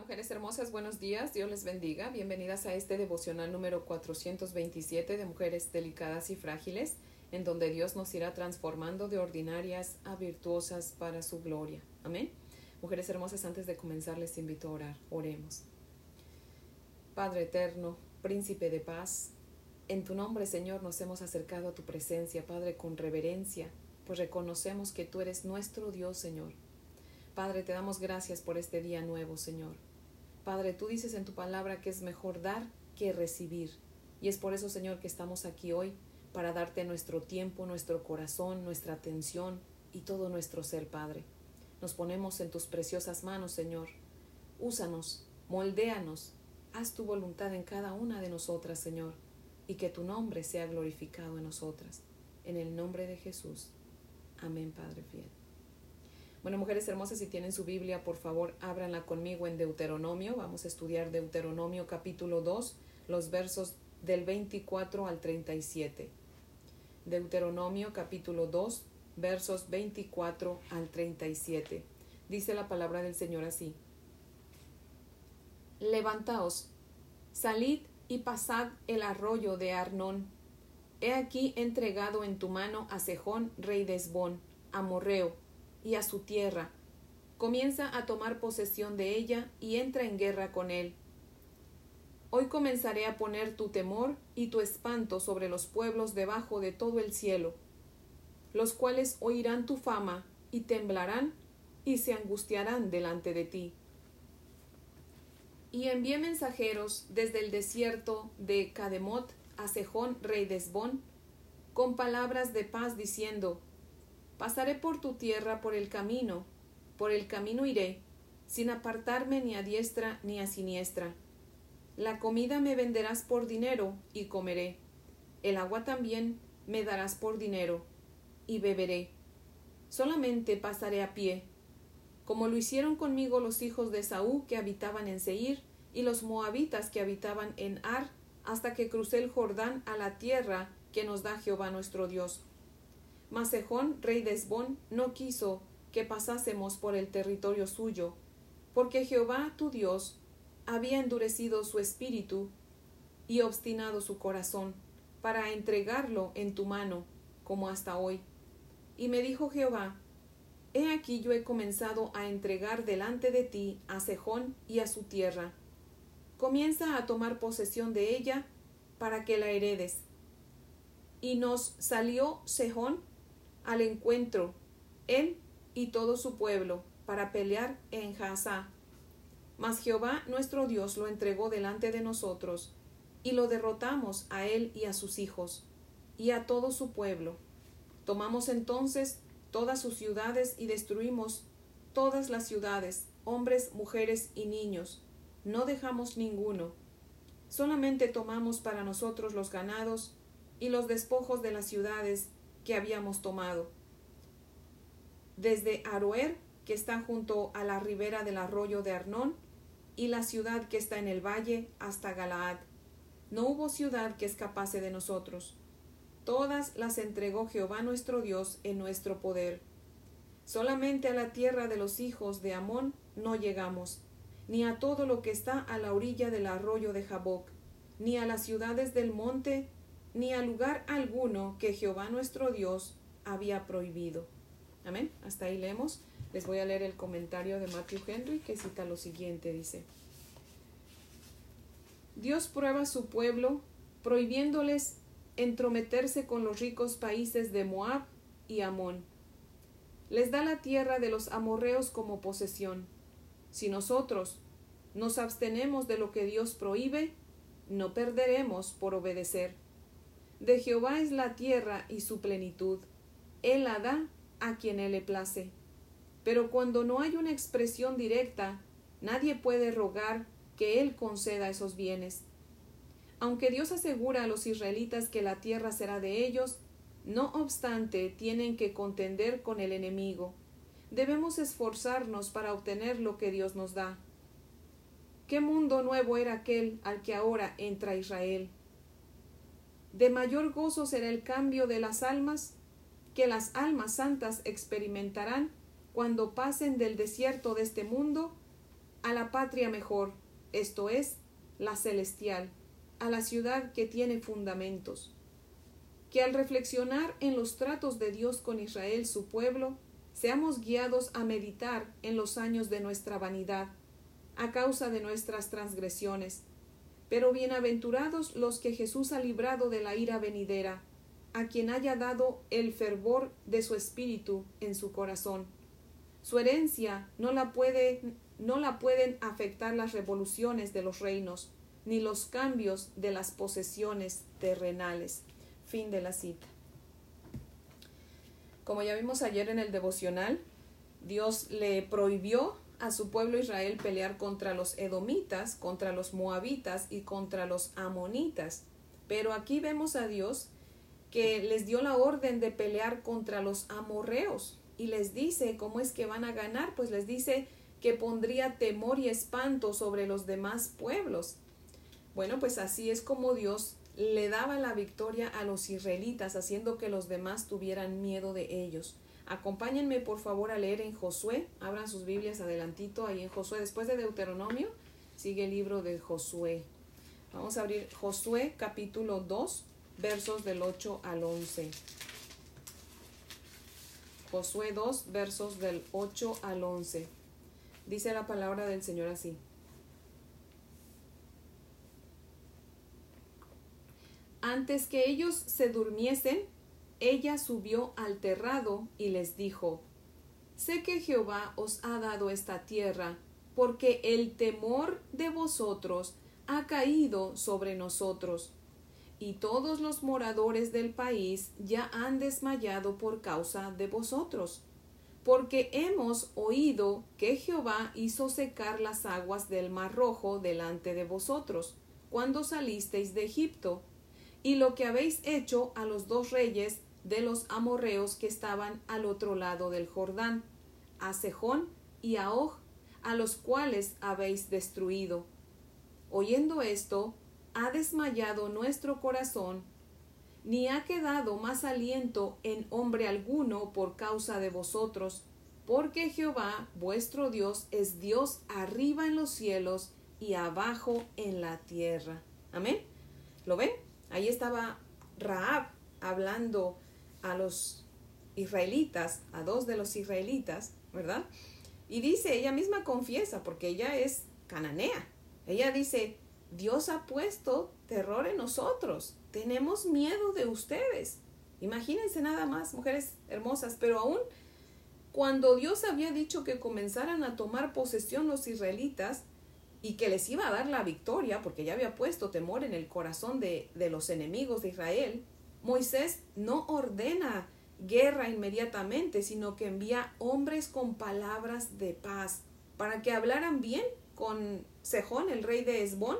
mujeres hermosas, buenos días, Dios les bendiga. Bienvenidas a este devocional número 427 de mujeres delicadas y frágiles, en donde Dios nos irá transformando de ordinarias a virtuosas para su gloria. Amén. Mujeres hermosas, antes de comenzar les invito a orar. Oremos. Padre eterno, príncipe de paz, en tu nombre, Señor, nos hemos acercado a tu presencia, Padre, con reverencia, pues reconocemos que tú eres nuestro Dios, Señor Padre, te damos gracias por este día nuevo, Señor. Padre, tú dices en tu palabra que es mejor dar que recibir. Y es por eso, Señor, que estamos aquí hoy para darte nuestro tiempo, nuestro corazón, nuestra atención y todo nuestro ser, Padre. Nos ponemos en tus preciosas manos, Señor. Úsanos, moldéanos, haz tu voluntad en cada una de nosotras, Señor, y que tu nombre sea glorificado en nosotras. En el nombre de Jesús. Amén, Padre fiel. Bueno, mujeres hermosas, si tienen su Biblia, por favor, ábranla conmigo en Deuteronomio. Vamos a estudiar Deuteronomio capítulo 2, los versos del 24 al 37. Deuteronomio capítulo 2, versos 24 al 37. Dice la palabra del Señor así. Levantaos, salid y pasad el arroyo de Arnón. He aquí entregado en tu mano a Sejón, rey de Esbón, amorreo, y a su tierra. Comienza a tomar posesión de ella y entra en guerra con él. Hoy comenzaré a poner tu temor y tu espanto sobre los pueblos debajo de todo el cielo, los cuales oirán tu fama y temblarán y se angustiarán delante de ti. Y envié mensajeros desde el desierto de Cademot a Sejón, rey de Esbón, con palabras de paz diciendo, Pasaré por tu tierra por el camino, por el camino iré, sin apartarme ni a diestra ni a siniestra. La comida me venderás por dinero y comeré. El agua también me darás por dinero y beberé. Solamente pasaré a pie, como lo hicieron conmigo los hijos de Saúl que habitaban en Seir y los moabitas que habitaban en Ar, hasta que crucé el Jordán a la tierra que nos da Jehová nuestro Dios. Masejón, rey de Esbón, no quiso que pasásemos por el territorio suyo, porque Jehová tu Dios había endurecido su espíritu y obstinado su corazón, para entregarlo en tu mano, como hasta hoy. Y me dijo Jehová, He aquí yo he comenzado a entregar delante de ti a Sejón y a su tierra. Comienza a tomar posesión de ella para que la heredes. Y nos salió Sejón al encuentro, él y todo su pueblo, para pelear en Jazá. Mas Jehová nuestro Dios lo entregó delante de nosotros, y lo derrotamos a él y a sus hijos, y a todo su pueblo. Tomamos entonces todas sus ciudades y destruimos todas las ciudades, hombres, mujeres y niños. No dejamos ninguno. Solamente tomamos para nosotros los ganados y los despojos de las ciudades que habíamos tomado. Desde Aroer, que está junto a la ribera del arroyo de Arnón, y la ciudad que está en el valle, hasta Galaad. No hubo ciudad que escapase de nosotros. Todas las entregó Jehová nuestro Dios en nuestro poder. Solamente a la tierra de los hijos de Amón no llegamos, ni a todo lo que está a la orilla del arroyo de Jaboc, ni a las ciudades del monte ni a lugar alguno que Jehová nuestro Dios había prohibido. Amén. Hasta ahí leemos. Les voy a leer el comentario de Matthew Henry que cita lo siguiente. Dice, Dios prueba a su pueblo prohibiéndoles entrometerse con los ricos países de Moab y Amón. Les da la tierra de los amorreos como posesión. Si nosotros nos abstenemos de lo que Dios prohíbe, no perderemos por obedecer. De Jehová es la tierra y su plenitud. Él la da a quien él le place. Pero cuando no hay una expresión directa, nadie puede rogar que él conceda esos bienes. Aunque Dios asegura a los israelitas que la tierra será de ellos, no obstante tienen que contender con el enemigo. Debemos esforzarnos para obtener lo que Dios nos da. ¿Qué mundo nuevo era aquel al que ahora entra Israel? De mayor gozo será el cambio de las almas que las almas santas experimentarán cuando pasen del desierto de este mundo a la patria mejor, esto es, la celestial, a la ciudad que tiene fundamentos. Que al reflexionar en los tratos de Dios con Israel, su pueblo, seamos guiados a meditar en los años de nuestra vanidad, a causa de nuestras transgresiones. Pero bienaventurados los que Jesús ha librado de la ira venidera, a quien haya dado el fervor de su espíritu en su corazón. Su herencia no la, puede, no la pueden afectar las revoluciones de los reinos, ni los cambios de las posesiones terrenales. Fin de la cita. Como ya vimos ayer en el devocional, Dios le prohibió a su pueblo Israel pelear contra los edomitas, contra los moabitas y contra los amonitas. Pero aquí vemos a Dios que les dio la orden de pelear contra los amorreos y les dice cómo es que van a ganar, pues les dice que pondría temor y espanto sobre los demás pueblos. Bueno, pues así es como Dios le daba la victoria a los israelitas, haciendo que los demás tuvieran miedo de ellos. Acompáñenme por favor a leer en Josué, abran sus Biblias adelantito ahí en Josué, después de Deuteronomio, sigue el libro de Josué. Vamos a abrir Josué capítulo 2, versos del 8 al 11. Josué 2, versos del 8 al 11. Dice la palabra del Señor así. Antes que ellos se durmiesen, ella subió al terrado y les dijo, Sé que Jehová os ha dado esta tierra, porque el temor de vosotros ha caído sobre nosotros, y todos los moradores del país ya han desmayado por causa de vosotros, porque hemos oído que Jehová hizo secar las aguas del mar rojo delante de vosotros, cuando salisteis de Egipto, y lo que habéis hecho a los dos reyes de los amorreos que estaban al otro lado del Jordán, a Sejón y a Og, a los cuales habéis destruido. Oyendo esto, ha desmayado nuestro corazón, ni ha quedado más aliento en hombre alguno por causa de vosotros, porque Jehová vuestro Dios es Dios arriba en los cielos y abajo en la tierra. Amén. ¿Lo ven? Ahí estaba Raab hablando a los israelitas, a dos de los israelitas, ¿verdad? Y dice, ella misma confiesa, porque ella es cananea. Ella dice, Dios ha puesto terror en nosotros, tenemos miedo de ustedes. Imagínense nada más, mujeres hermosas, pero aún cuando Dios había dicho que comenzaran a tomar posesión los israelitas y que les iba a dar la victoria, porque ya había puesto temor en el corazón de, de los enemigos de Israel, Moisés no ordena guerra inmediatamente, sino que envía hombres con palabras de paz para que hablaran bien con Sejón, el rey de Esbón,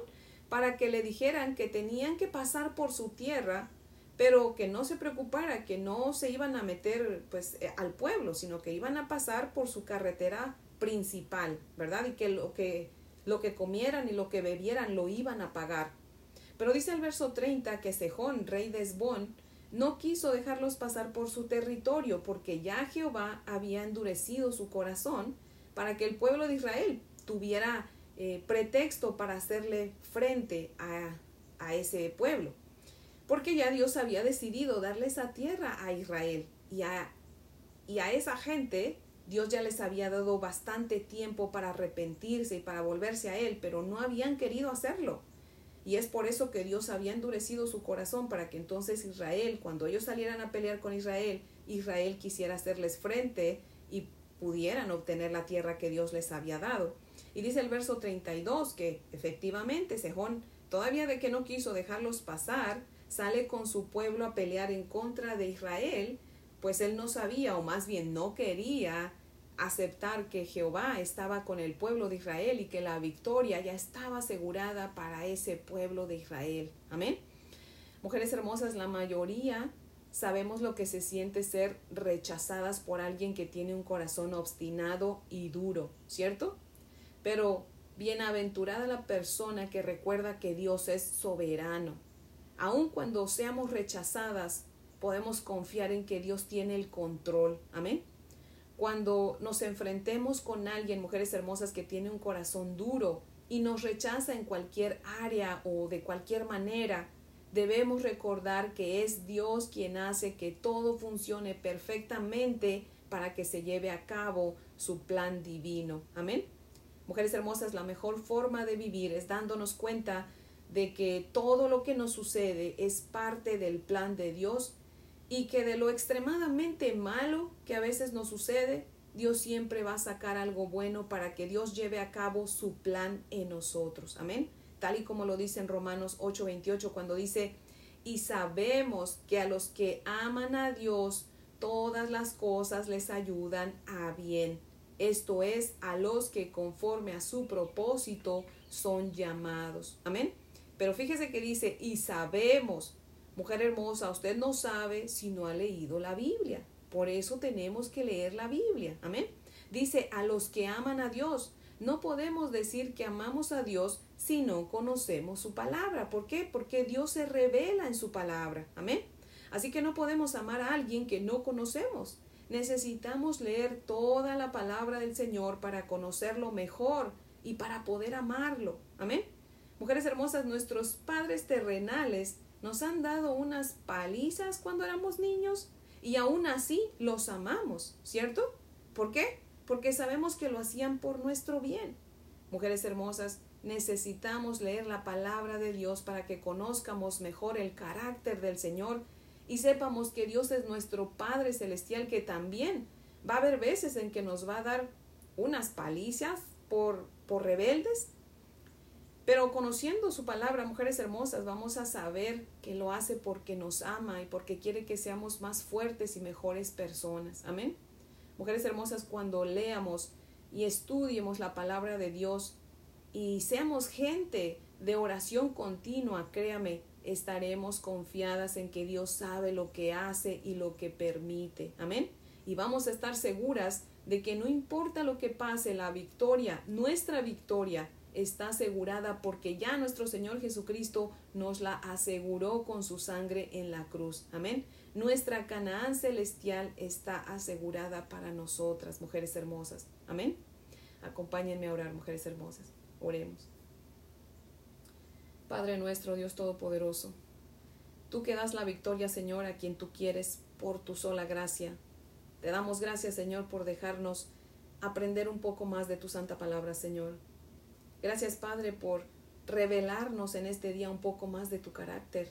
para que le dijeran que tenían que pasar por su tierra, pero que no se preocupara, que no se iban a meter pues eh, al pueblo, sino que iban a pasar por su carretera principal, ¿verdad? Y que lo que lo que comieran y lo que bebieran lo iban a pagar. Pero dice el verso 30 que Sejón, rey de Esbón, no quiso dejarlos pasar por su territorio, porque ya Jehová había endurecido su corazón para que el pueblo de Israel tuviera eh, pretexto para hacerle frente a, a ese pueblo. Porque ya Dios había decidido darle esa tierra a Israel y a, y a esa gente Dios ya les había dado bastante tiempo para arrepentirse y para volverse a Él, pero no habían querido hacerlo. Y es por eso que Dios había endurecido su corazón para que entonces Israel, cuando ellos salieran a pelear con Israel, Israel quisiera hacerles frente y pudieran obtener la tierra que Dios les había dado. Y dice el verso 32 que efectivamente Sejón, todavía de que no quiso dejarlos pasar, sale con su pueblo a pelear en contra de Israel, pues él no sabía o más bien no quería aceptar que Jehová estaba con el pueblo de Israel y que la victoria ya estaba asegurada para ese pueblo de Israel. Amén. Mujeres hermosas, la mayoría sabemos lo que se siente ser rechazadas por alguien que tiene un corazón obstinado y duro, ¿cierto? Pero bienaventurada la persona que recuerda que Dios es soberano. Aun cuando seamos rechazadas, podemos confiar en que Dios tiene el control. Amén. Cuando nos enfrentemos con alguien, mujeres hermosas, que tiene un corazón duro y nos rechaza en cualquier área o de cualquier manera, debemos recordar que es Dios quien hace que todo funcione perfectamente para que se lleve a cabo su plan divino. Amén. Mujeres hermosas, la mejor forma de vivir es dándonos cuenta de que todo lo que nos sucede es parte del plan de Dios y que de lo extremadamente malo que a veces nos sucede, Dios siempre va a sacar algo bueno para que Dios lleve a cabo su plan en nosotros. Amén. Tal y como lo dice en Romanos 8:28 cuando dice, y sabemos que a los que aman a Dios, todas las cosas les ayudan a bien esto es, a los que conforme a su propósito son llamados. Amén. Pero fíjese que dice, y sabemos, mujer hermosa, usted no sabe si no ha leído la Biblia. Por eso tenemos que leer la Biblia. Amén. Dice, a los que aman a Dios. No podemos decir que amamos a Dios si no conocemos su palabra. ¿Por qué? Porque Dios se revela en su palabra. Amén. Así que no podemos amar a alguien que no conocemos. Necesitamos leer toda la palabra del Señor para conocerlo mejor y para poder amarlo. Amén. Mujeres hermosas, nuestros padres terrenales nos han dado unas palizas cuando éramos niños y aún así los amamos, ¿cierto? ¿Por qué? Porque sabemos que lo hacían por nuestro bien. Mujeres hermosas, necesitamos leer la palabra de Dios para que conozcamos mejor el carácter del Señor y sepamos que Dios es nuestro Padre Celestial que también va a haber veces en que nos va a dar unas palizas por, por rebeldes, pero conociendo su palabra, mujeres hermosas, vamos a saber que lo hace porque nos ama y porque quiere que seamos más fuertes y mejores personas. Amén. Mujeres hermosas, cuando leamos y estudiemos la palabra de Dios y seamos gente de oración continua, créame, estaremos confiadas en que Dios sabe lo que hace y lo que permite. Amén. Y vamos a estar seguras de que no importa lo que pase, la victoria, nuestra victoria, está asegurada porque ya nuestro Señor Jesucristo nos la aseguró con su sangre en la cruz. Amén. Nuestra Canaán celestial está asegurada para nosotras, mujeres hermosas. Amén. Acompáñenme a orar, mujeres hermosas. Oremos. Padre nuestro, Dios Todopoderoso, tú que das la victoria, Señor, a quien tú quieres por tu sola gracia. Te damos gracias, Señor, por dejarnos aprender un poco más de tu santa palabra, Señor. Gracias, Padre, por revelarnos en este día un poco más de tu carácter.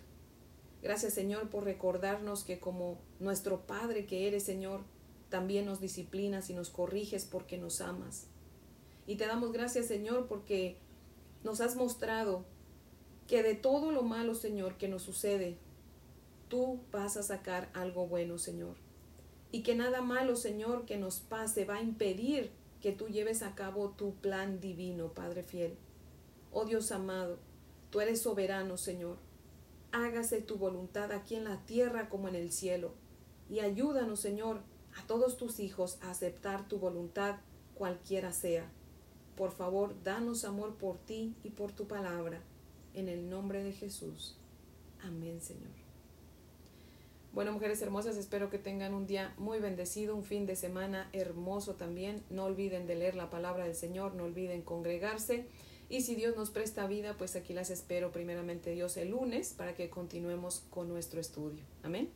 Gracias, Señor, por recordarnos que como nuestro Padre que eres, Señor, también nos disciplinas y nos corriges porque nos amas. Y te damos gracias, Señor, porque nos has mostrado que de todo lo malo, Señor, que nos sucede, tú vas a sacar algo bueno, Señor. Y que nada malo, Señor, que nos pase va a impedir que tú lleves a cabo tu plan divino, Padre fiel. Oh Dios amado, tú eres soberano, Señor. Hágase tu voluntad aquí en la tierra como en el cielo. Y ayúdanos, Señor, a todos tus hijos a aceptar tu voluntad, cualquiera sea. Por favor, danos amor por ti y por tu palabra. En el nombre de Jesús. Amén, Señor. Bueno, mujeres hermosas, espero que tengan un día muy bendecido, un fin de semana hermoso también. No olviden de leer la palabra del Señor, no olviden congregarse. Y si Dios nos presta vida, pues aquí las espero primeramente Dios el lunes para que continuemos con nuestro estudio. Amén.